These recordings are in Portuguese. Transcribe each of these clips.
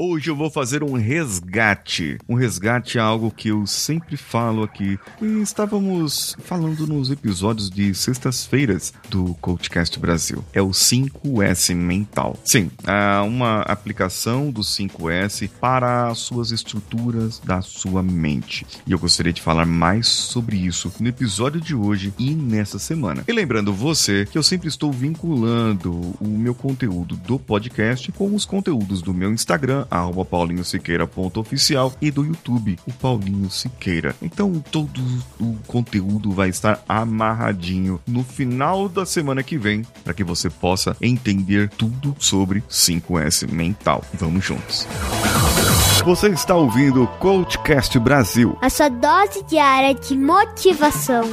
Hoje eu vou fazer um resgate. Um resgate é algo que eu sempre falo aqui. E estávamos falando nos episódios de sextas-feiras do Coachcast Brasil. É o 5S Mental. Sim, é uma aplicação do 5S para as suas estruturas da sua mente. E eu gostaria de falar mais sobre isso no episódio de hoje e nessa semana. E lembrando você que eu sempre estou vinculando o meu conteúdo do podcast com os conteúdos do meu Instagram, arroba paulinhosiqueira.oficial e do YouTube, o Paulinho Siqueira. Então todo o conteúdo vai estar amarradinho no final da semana que vem para que você possa entender tudo sobre 5S mental. Vamos juntos. Você está ouvindo o Coachcast Brasil. A sua dose diária de motivação.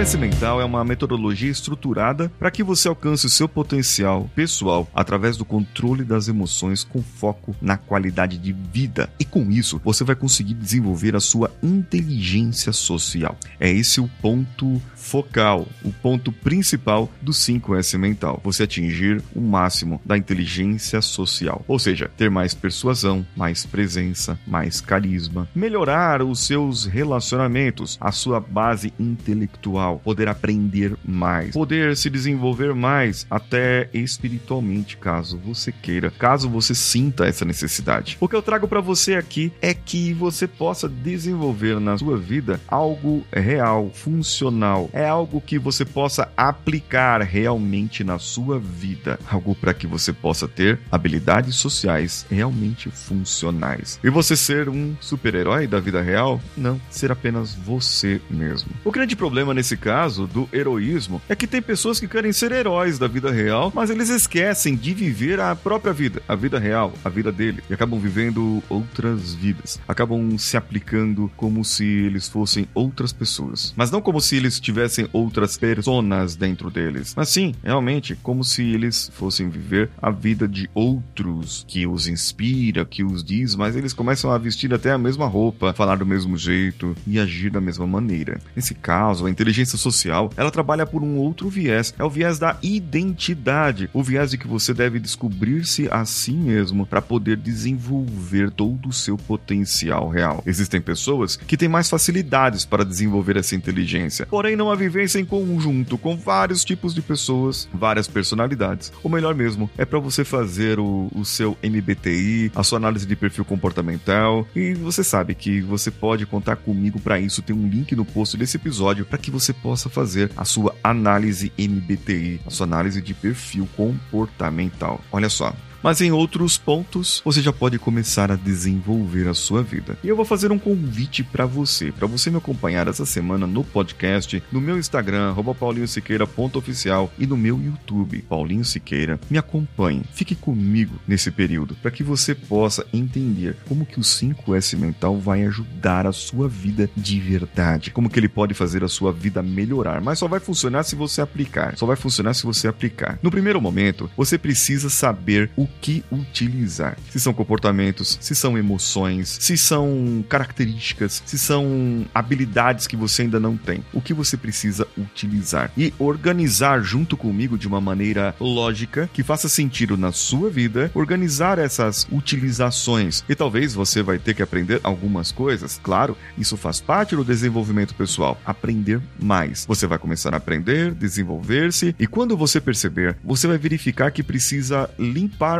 Sequência mental é uma metodologia estruturada para que você alcance o seu potencial pessoal através do controle das emoções com foco na qualidade de vida. E com isso, você vai conseguir desenvolver a sua inteligência social. É esse o ponto focal, o ponto principal do 5S mental. Você atingir o máximo da inteligência social, ou seja, ter mais persuasão, mais presença, mais carisma, melhorar os seus relacionamentos, a sua base intelectual, poder aprender mais, poder se desenvolver mais, até espiritualmente, caso você queira, caso você sinta essa necessidade. O que eu trago para você aqui é que você possa desenvolver na sua vida algo real, funcional, é algo que você possa aplicar realmente na sua vida, algo para que você possa ter habilidades sociais realmente funcionais. E você ser um super-herói da vida real? Não, ser apenas você mesmo. O grande problema nesse caso do heroísmo é que tem pessoas que querem ser heróis da vida real, mas eles esquecem de viver a própria vida, a vida real, a vida dele, e acabam vivendo outras vidas. Acabam se aplicando como se eles fossem outras pessoas, mas não como se eles tivessem outras personas dentro deles, mas sim, realmente, como se eles fossem viver a vida de outros que os inspira, que os diz, mas eles começam a vestir até a mesma roupa, falar do mesmo jeito e agir da mesma maneira. Nesse caso, a inteligência social, ela trabalha por um outro viés, é o viés da identidade, o viés de que você deve descobrir-se a si mesmo para poder desenvolver todo o seu potencial real. Existem pessoas que têm mais facilidades para desenvolver essa inteligência, porém não a vivência em conjunto com vários tipos de pessoas, várias personalidades. O melhor mesmo é para você fazer o, o seu MBTI, a sua análise de perfil comportamental e você sabe que você pode contar comigo para isso. Tem um link no post desse episódio para que você possa fazer a sua análise MBTI, a sua análise de perfil comportamental. Olha só, mas em outros pontos você já pode começar a desenvolver a sua vida. E eu vou fazer um convite para você, para você me acompanhar essa semana no podcast, no meu Instagram, paulinhosiqueira.oficial e no meu YouTube, Paulinho Siqueira. Me acompanhe, fique comigo nesse período, para que você possa entender como que o 5S mental vai ajudar a sua vida de verdade, como que ele pode fazer a sua vida melhorar, mas só vai funcionar se você aplicar. Só vai funcionar se você aplicar. No primeiro momento, você precisa saber o que utilizar. Se são comportamentos, se são emoções, se são características, se são habilidades que você ainda não tem. O que você precisa utilizar e organizar junto comigo de uma maneira lógica que faça sentido na sua vida, organizar essas utilizações. E talvez você vai ter que aprender algumas coisas. Claro, isso faz parte do desenvolvimento pessoal. Aprender mais. Você vai começar a aprender, desenvolver-se e quando você perceber, você vai verificar que precisa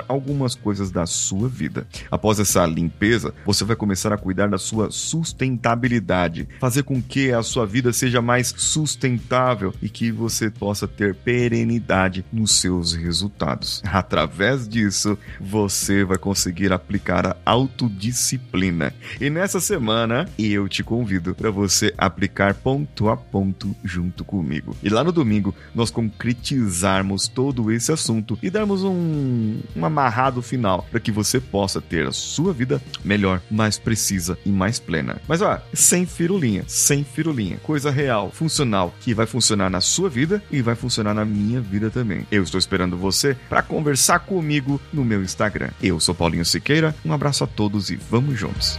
limpar algumas coisas da sua vida. Após essa limpeza, você vai começar a cuidar da sua sustentabilidade, fazer com que a sua vida seja mais sustentável e que você possa ter perenidade nos seus resultados. Através disso, você vai conseguir aplicar a autodisciplina. E nessa semana, eu te convido para você aplicar ponto a ponto junto comigo. E lá no domingo, nós concretizarmos todo esse assunto e darmos um, uma amarrado final para que você possa ter a sua vida melhor, mais precisa e mais plena. Mas ó, sem firulinha, sem firulinha, coisa real, funcional, que vai funcionar na sua vida e vai funcionar na minha vida também. Eu estou esperando você para conversar comigo no meu Instagram. Eu sou Paulinho Siqueira, um abraço a todos e vamos juntos.